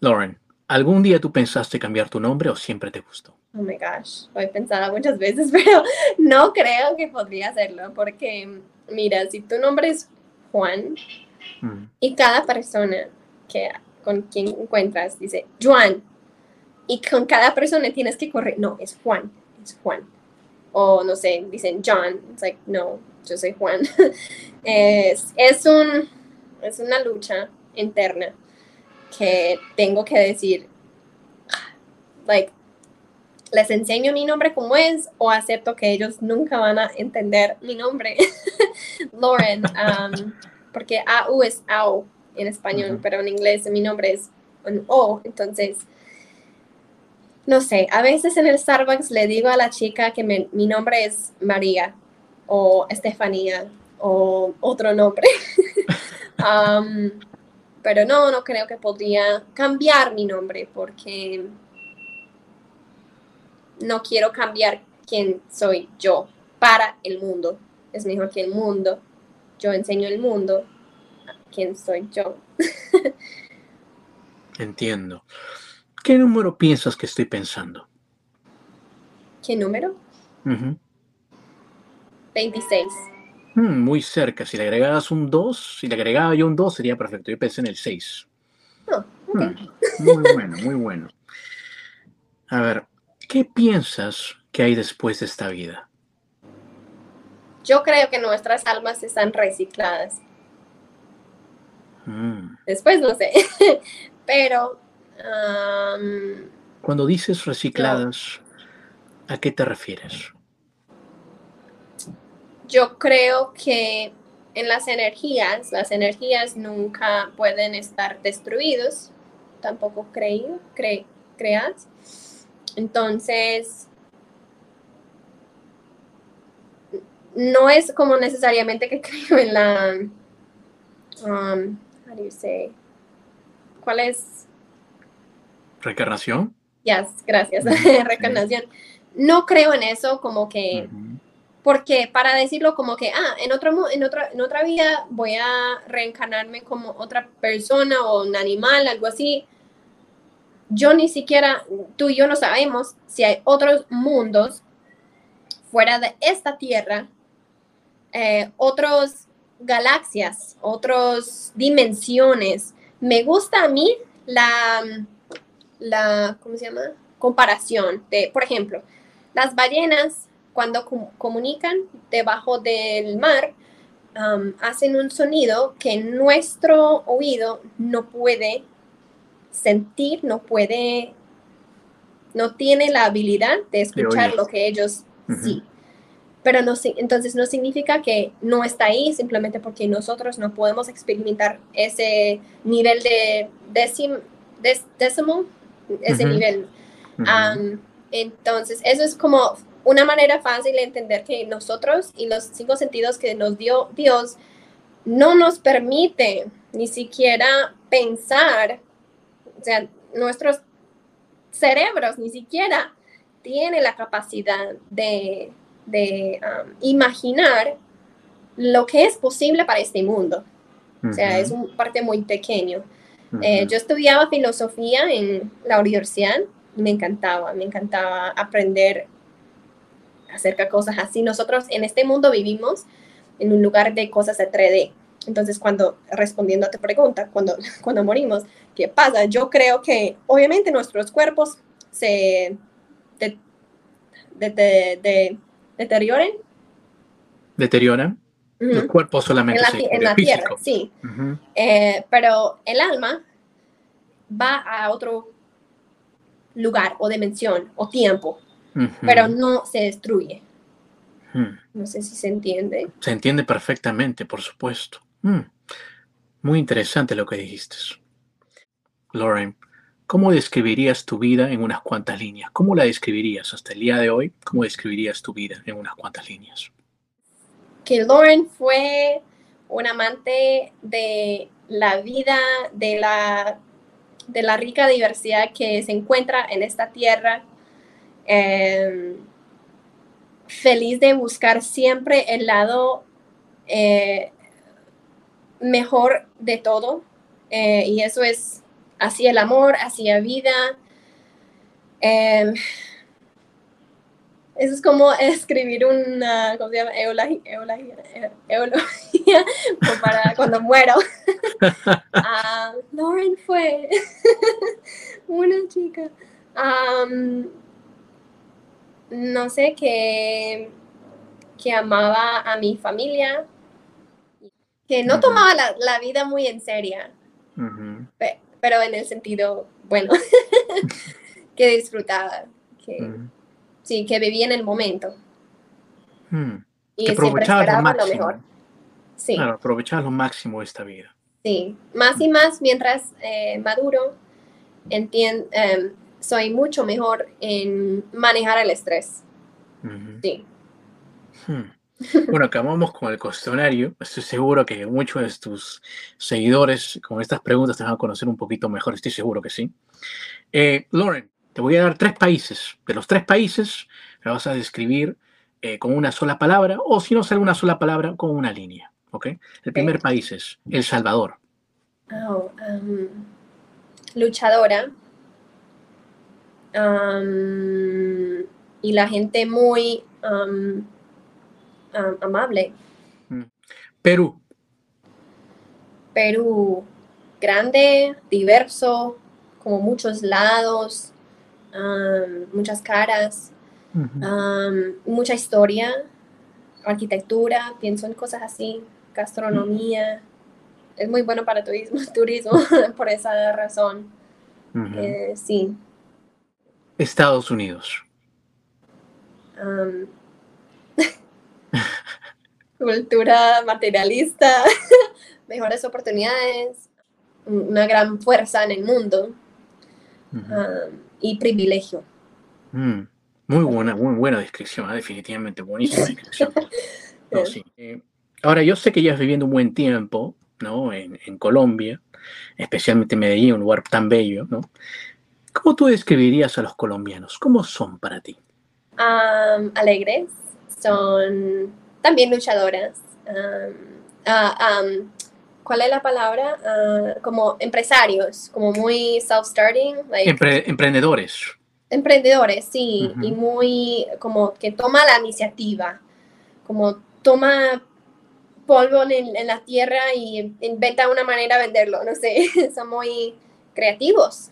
Lauren, ¿algún día tú pensaste cambiar tu nombre o siempre te gustó?
Oh my gosh, lo he pensado muchas veces, pero no creo que podría hacerlo. Porque, mira, si tu nombre es Juan
Mm,
y cada persona que con quien encuentras dice Juan, y con cada persona tienes que correr, no, es Juan, es Juan. O no sé, dicen John, it's like, no, yo soy Juan. es, es, un, es una lucha interna que tengo que decir, like, les enseño mi nombre como es o acepto que ellos nunca van a entender mi nombre. Lauren, um, porque AU es AO en español,
Ujú.
pero en inglés mi nombre es un O, entonces, no sé, a veces en el Starbucks le digo a la chica que mi nombre es María o Estefanía o otro nombre. Pero no, no creo que podría cambiar mi nombre porque no quiero cambiar quién soy yo para el mundo. Es mejor que el mundo. Yo enseño el mundo quién soy yo.
entiendo. ¿Qué número piensas que estoy pensando?
¿Qué número?
Ujú.
26.
Mm, muy cerca. Si le agregaras un 2, si le agregaba yo un 2 sería perfecto. Yo pensé en el 6.
Oh, ok.
Mm, Muy bueno, muy bueno. A ver, ¿qué piensas que hay después de esta vida?
Yo creo que nuestras almas están recicladas.
Mm.
Después no sé. Pero um,
Cuando dices recicladas, ¿a qué te refieres?
yo creo que en las energías, las energías nunca pueden estar destruidos, tampoco creído, cre- creas. Entonces, no es como necesariamente que creo en la, um, how do you say? ¿Cuál es?
¿Reencarnación?
Yes, gracias, reencarnación. No creo en eso como que. Porque para decirlo como que, ah, en, otro, en, otra, en otra vida voy a reencarnarme como otra persona o un animal, algo así. Yo ni siquiera, tú y yo no sabemos si hay otros mundos fuera de esta Tierra, eh, otras galaxias, otras dimensiones. Me gusta a mí la, la, ¿cómo se llama? Comparación de, por ejemplo, las ballenas cuando com- comunican debajo del mar, um, hacen un sonido que nuestro oído no puede sentir, no puede, no tiene la habilidad de escuchar lo que ellos sí. Pero no, entonces no significa que no está ahí simplemente porque nosotros no podemos experimentar ese nivel de décimo, ese nivel. Entonces, eso es como una manera fácil de entender que nosotros y los cinco sentidos que nos dio Dios no nos permite ni siquiera pensar, o sea, nuestros cerebros ni siquiera tienen la capacidad de, de, imaginar lo que es posible para este mundo. O sea, es un parte muy pequeño. Eh, yo estudiaba filosofía en la universidad y me encantaba, me encantaba aprender acerca de cosas así. Nosotros en este mundo vivimos en un lugar de cosas de 3D. Entonces, cuando, respondiendo a tu pregunta, cuando, cuando morimos, ¿qué pasa? Yo creo que obviamente nuestros cuerpos se de, deterioren.
¿Deterioran? El cuerpo solamente
en la, tierra, sí. Eh, pero el alma va a otro lugar o dimensión o tiempo, pero no se destruye. No sé si se entiende.
Se entiende perfectamente, por supuesto. Mm. Muy interesante lo que dijiste. Lauren, ¿cómo describirías tu vida en unas cuantas líneas? ¿Cómo la describirías hasta el día de hoy? ¿Cómo describirías tu vida en unas cuantas líneas?
Que Lauren fue un amante de la vida, de la, de la rica diversidad que se encuentra en esta tierra. Em, feliz de buscar siempre el lado eh, mejor de todo. Eh, y eso es hacia el amor, hacia vida. Eso es como escribir una, ¿cómo se llama? Eulogía, para cuando muero. Uh, Lauren fue una chica. no sé, que, que amaba a mi familia, que no tomaba la, la, vida muy en serio, pero en el sentido bueno, que disfrutaba. Que, Sí, que vivía en el momento.
Hmm. Y que aprovechaba lo, máximo. mejor. Sí. Claro, aprovechaba lo máximo esta vida.
Sí, más y más mientras eh, maduro, entiendo, em, soy mucho mejor en manejar el estrés. Sí.
Hmm. Bueno, acabamos con el cuestionario. Estoy seguro que muchos de tus seguidores con estas preguntas te van a conocer un poquito mejor. Estoy seguro que sí. Eh, Lauren, te voy a dar tres países. De los tres países, me vas a describir eh, con una sola palabra, o si no sale una sola palabra, con una línea. ¿ok? El primer país es El Salvador.
Oh, um, luchadora. Um, y la gente muy um, amable. Mm.
Perú.
Perú, grande, diverso, como muchos lados, muchas caras, mucha historia, arquitectura, pienso en cosas así, gastronomía. Es muy bueno para turismo, turismo por esa razón. Eh, sí.
Estados Unidos.
cultura materialista, mejores oportunidades, una gran fuerza en el mundo y privilegio.
Mm, muy buena, muy buena descripción, ¿eh? definitivamente buenísima descripción. Eh, ahora, yo sé que ya viviendo un buen tiempo ¿no? en, en, Colombia, especialmente en Medellín, un lugar tan bello. ¿no? ¿Cómo tú describirías a los colombianos? ¿Cómo son para ti?
alegres, son también luchadoras. Ah, ¿cuál es la palabra? Ah, como empresarios, como muy self-starting.
emprendedores.
Emprendedores, sí, y muy como que toma la iniciativa, como toma polvo en, la tierra y inventa una manera de venderlo, no sé, son muy creativos,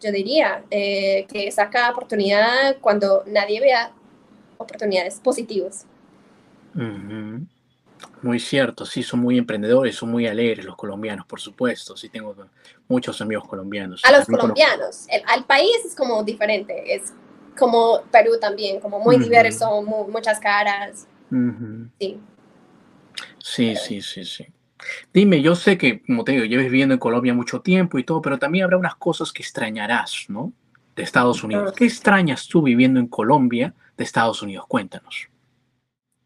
yo diría, eh, que saca oportunidad cuando nadie vea oportunidades positivas.
Muy cierto, sí, son muy emprendedores, son muy alegres los colombianos, por supuesto. Sí, tengo muchos amigos colombianos.
A los colombianos, el, al país es como diferente, es como Perú también, como muy diverso, muchas caras. Sí.
Sí, sí, sí, sí. Dime, yo sé que, como te digo, lleves viviendo en Colombia mucho tiempo y todo, pero también habrá unas cosas que extrañarás, ¿no? De Estados Unidos. ¿Qué extrañas tú viviendo en Colombia de Estados Unidos? Cuéntanos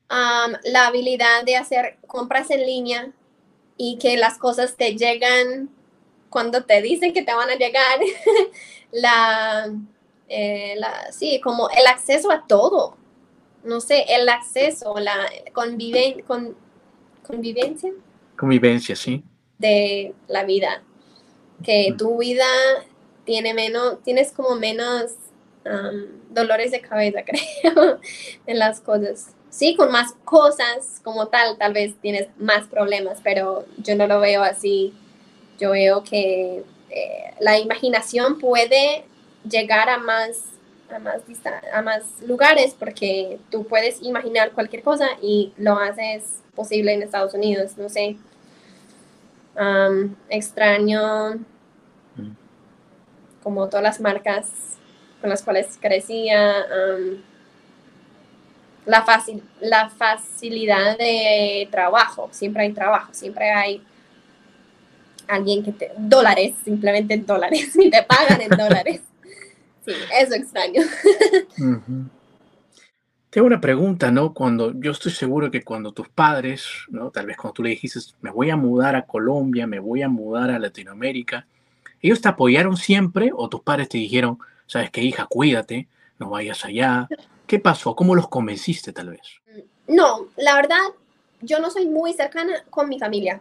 la habilidad de hacer compras en línea y que las cosas te llegan cuando te dicen que te van a llegar, la, eh, la, sí, como el acceso a todo, no sé, el acceso, la conviven, con, convivencia.
Convivencia, sí.
De la vida. Que tu vida tiene menos, tienes como menos dolores de cabeza, creo, en las cosas. Sí, con más cosas como tal, tal vez tienes más problemas, pero yo no lo veo así. Yo veo que eh, la imaginación puede llegar a más, a más, a más lugares porque tú puedes imaginar cualquier cosa y lo haces posible en Estados Unidos. No sé. extraño mm. como todas las marcas con las cuales crecía, la, fácil la facilidad de trabajo, siempre hay trabajo, siempre hay alguien que te, dólares, simplemente dólares, y te pagan en dólares. Sí, eso extraño.
Tengo una pregunta, ¿no? Cuando yo estoy seguro que cuando tus padres, ¿no? Tal vez cuando tú le dijiste, me voy a mudar a Colombia, me voy a mudar a Latinoamérica, ¿ellos te apoyaron siempre o tus padres te dijeron, sabes qué, hija, cuídate, no vayas allá. ¿Qué pasó? ¿Cómo los convenciste tal vez?
No, la verdad, yo no soy muy cercana con mi familia.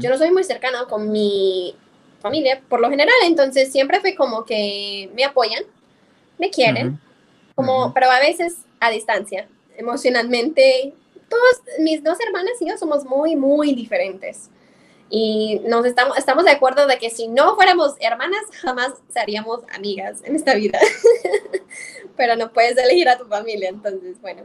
Yo no soy muy cercana con mi familia, por lo general, entonces siempre fue como que me apoyan, me quieren, como, pero a veces a distancia, emocionalmente. Todos mis dos hermanas y yo somos muy, muy diferentes. Y nos estamos, estamos de acuerdo de que si no fuéramos hermanas, jamás seríamos amigas en esta vida. Pero no puedes elegir a tu familia, entonces, bueno.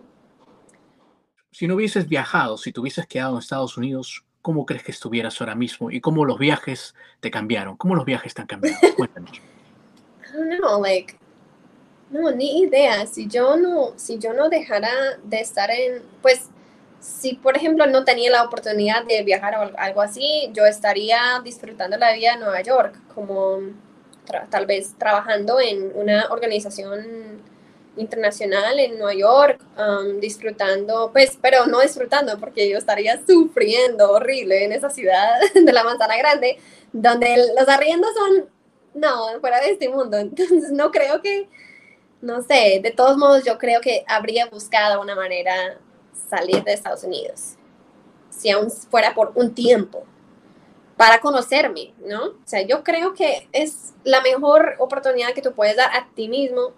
Si no hubieses viajado, si te hubieses quedado en Estados Unidos, ¿cómo crees que estuvieras ahora mismo? ¿Y cómo los viajes te cambiaron? ¿Cómo los viajes te han cambiado? Cuéntanos.
I don't know, like, no, ni idea. Si yo no, si yo no dejara de estar en, pues, si por ejemplo no tenía la oportunidad de viajar o algo así, yo estaría disfrutando la vida en Nueva York, como tal vez trabajando en una organización internacional en Nueva York, um, disfrutando, pues, pero no disfrutando porque yo estaría sufriendo horrible en esa ciudad de la Manzana Grande, donde los arriendos son, no, fuera de este mundo. Entonces, no creo que, no sé, de todos modos, yo creo que habría buscado una manera salir de Estados Unidos, si aún fuera por un tiempo, para conocerme, ¿no? O sea, yo creo que es la mejor oportunidad que tú puedes dar a ti mismo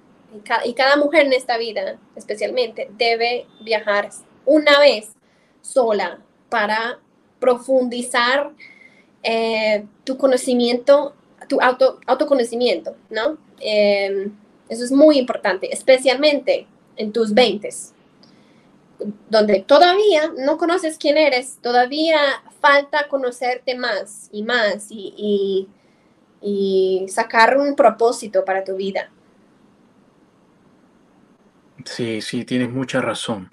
y cada, mujer en esta vida, especialmente, debe viajar una vez sola para profundizar eh, tu conocimiento, tu auto, autoconocimiento, ¿no? Eh, eso es muy importante, especialmente en tus 20 donde todavía no conoces quién eres, todavía falta conocerte más y más y, sacar un propósito para tu vida.
Sí, sí, tienes mucha razón.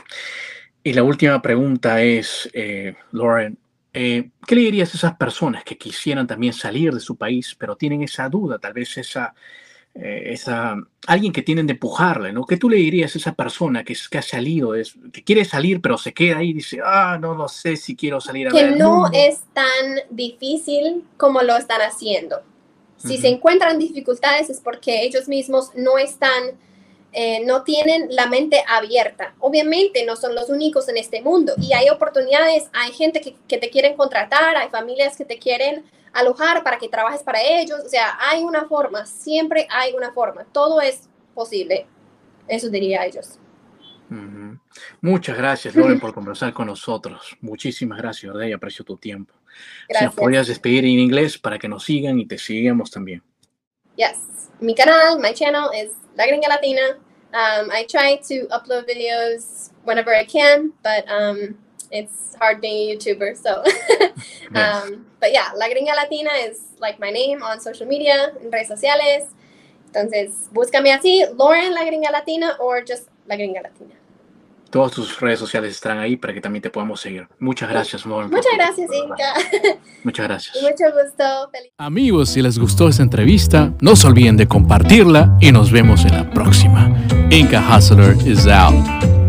Y la última pregunta es, eh, Lauren, eh, ¿qué le dirías a esas personas que quisieran también salir de su país, pero tienen esa duda, tal vez esa, eh, esa, alguien que tienen de empujarle, ¿no? ¿Qué tú le dirías a esa persona que, que ha salido, es, que quiere salir, pero se queda ahí y dice, ah, no, no sé si quiero salir a
Que no es tan difícil como lo están haciendo. Si se encuentran dificultades es porque ellos mismos no están, eh, no tienen la mente abierta. Obviamente no son los únicos en este mundo y hay oportunidades, hay gente que, que te quieren contratar, hay familias que te quieren alojar para que trabajes para ellos. O sea, hay una forma, siempre hay una forma. Todo es posible. Eso diría ellos.
Muchas gracias, Loren, por conversar con nosotros. Muchísimas gracias, ¿verdad? Y aprecio tu tiempo. Si nos podrías despedir en inglés para que nos sigan y te sigamos también.
Yes. Mi canal, my channel is La Gringa Latina. Um, I try to upload videos whenever I can, but um, it's hard being a YouTuber. So, um, but yeah, La Gringa Latina is like my name on social media, en redes sociales. Entonces, búscame así, Lauren La Gringa Latina or just La Gringa Latina.
Todas tus redes sociales estarán ahí para que también te podamos seguir. Muchas gracias, Lauren.
Muchas gracias, Inca.
Muchas gracias.
Mucho gusto.
Amigos, si les gustó esta entrevista, no se olviden de compartirla y nos vemos en la próxima. Inca Hustler is out.